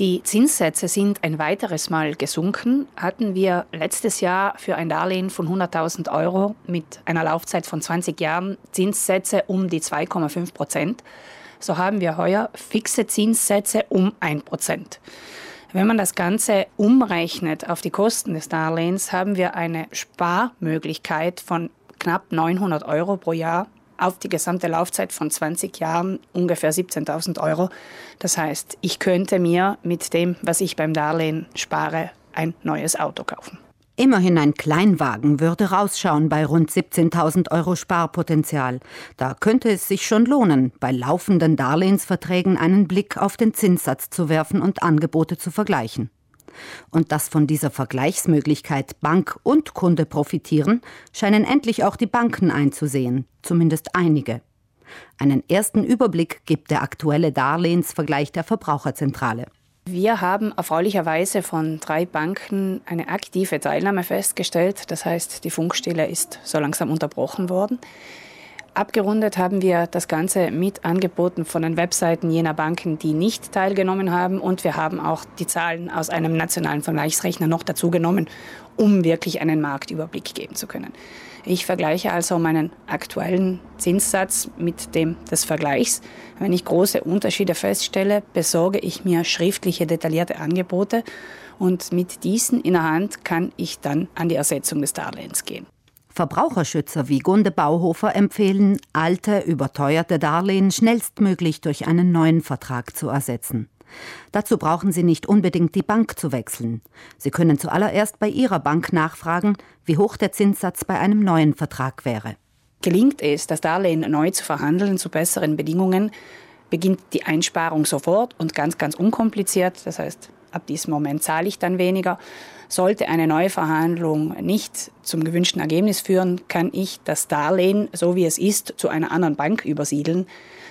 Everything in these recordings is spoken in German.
Die Zinssätze sind ein weiteres Mal gesunken. Hatten wir letztes Jahr für ein Darlehen von 100.000 Euro mit einer Laufzeit von 20 Jahren Zinssätze um die 2,5 Prozent, so haben wir heuer fixe Zinssätze um 1 Prozent. Wenn man das Ganze umrechnet auf die Kosten des Darlehens, haben wir eine Sparmöglichkeit von knapp 900 Euro pro Jahr auf die gesamte Laufzeit von 20 Jahren ungefähr 17.000 Euro. Das heißt, ich könnte mir mit dem, was ich beim Darlehen spare, ein neues Auto kaufen. Immerhin ein Kleinwagen würde rausschauen bei rund 17.000 Euro Sparpotenzial. Da könnte es sich schon lohnen, bei laufenden Darlehensverträgen einen Blick auf den Zinssatz zu werfen und Angebote zu vergleichen. Und dass von dieser Vergleichsmöglichkeit Bank und Kunde profitieren, scheinen endlich auch die Banken einzusehen, zumindest einige. Einen ersten Überblick gibt der aktuelle Darlehensvergleich der Verbraucherzentrale. Wir haben erfreulicherweise von drei Banken eine aktive Teilnahme festgestellt. Das heißt, die Funkstille ist so langsam unterbrochen worden. Abgerundet haben wir das Ganze mit Angeboten von den Webseiten jener Banken, die nicht teilgenommen haben. Und wir haben auch die Zahlen aus einem nationalen Vergleichsrechner noch dazu genommen, um wirklich einen Marktüberblick geben zu können. Ich vergleiche also meinen aktuellen Zinssatz mit dem des Vergleichs. Wenn ich große Unterschiede feststelle, besorge ich mir schriftliche detaillierte Angebote und mit diesen in der Hand kann ich dann an die Ersetzung des Darlehens gehen. Verbraucherschützer wie Gunde Bauhofer empfehlen, alte, überteuerte Darlehen schnellstmöglich durch einen neuen Vertrag zu ersetzen. Dazu brauchen Sie nicht unbedingt die Bank zu wechseln. Sie können zuallererst bei Ihrer Bank nachfragen, wie hoch der Zinssatz bei einem neuen Vertrag wäre. Gelingt es, das Darlehen neu zu verhandeln zu besseren Bedingungen, beginnt die Einsparung sofort und ganz, ganz unkompliziert. Das heißt, ab diesem Moment zahle ich dann weniger. Sollte eine neue Verhandlung nicht zum gewünschten Ergebnis führen, kann ich das Darlehen, so wie es ist, zu einer anderen Bank übersiedeln.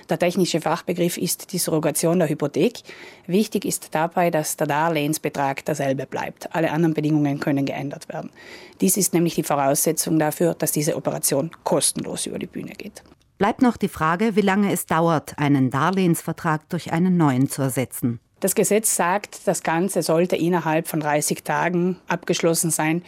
Der technische Fachbegriff ist die Surrogation der Hypothek. Wichtig ist dabei, dass der Darlehensbetrag derselbe bleibt. Alle anderen Bedingungen können geändert werden. Dies ist nämlich die Voraussetzung dafür, dass diese Operation kostenlos über die Bühne geht. Bleibt noch die Frage, wie lange es dauert, einen Darlehensvertrag durch einen neuen zu ersetzen. Das Gesetz sagt, das Ganze sollte innerhalb von 30 Tagen abgeschlossen sein.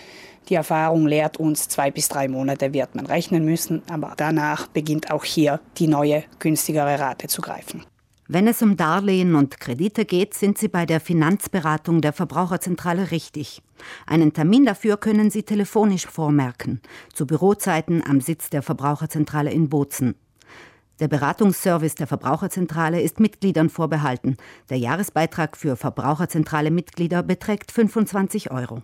Die Erfahrung lehrt uns, zwei bis drei Monate wird man rechnen müssen, aber danach beginnt auch hier die neue, günstigere Rate zu greifen. Wenn es um Darlehen und Kredite geht, sind Sie bei der Finanzberatung der Verbraucherzentrale richtig. Einen Termin dafür können Sie telefonisch vormerken, zu Bürozeiten am Sitz der Verbraucherzentrale in Bozen. Der Beratungsservice der Verbraucherzentrale ist Mitgliedern vorbehalten. Der Jahresbeitrag für Verbraucherzentrale Mitglieder beträgt 25 Euro.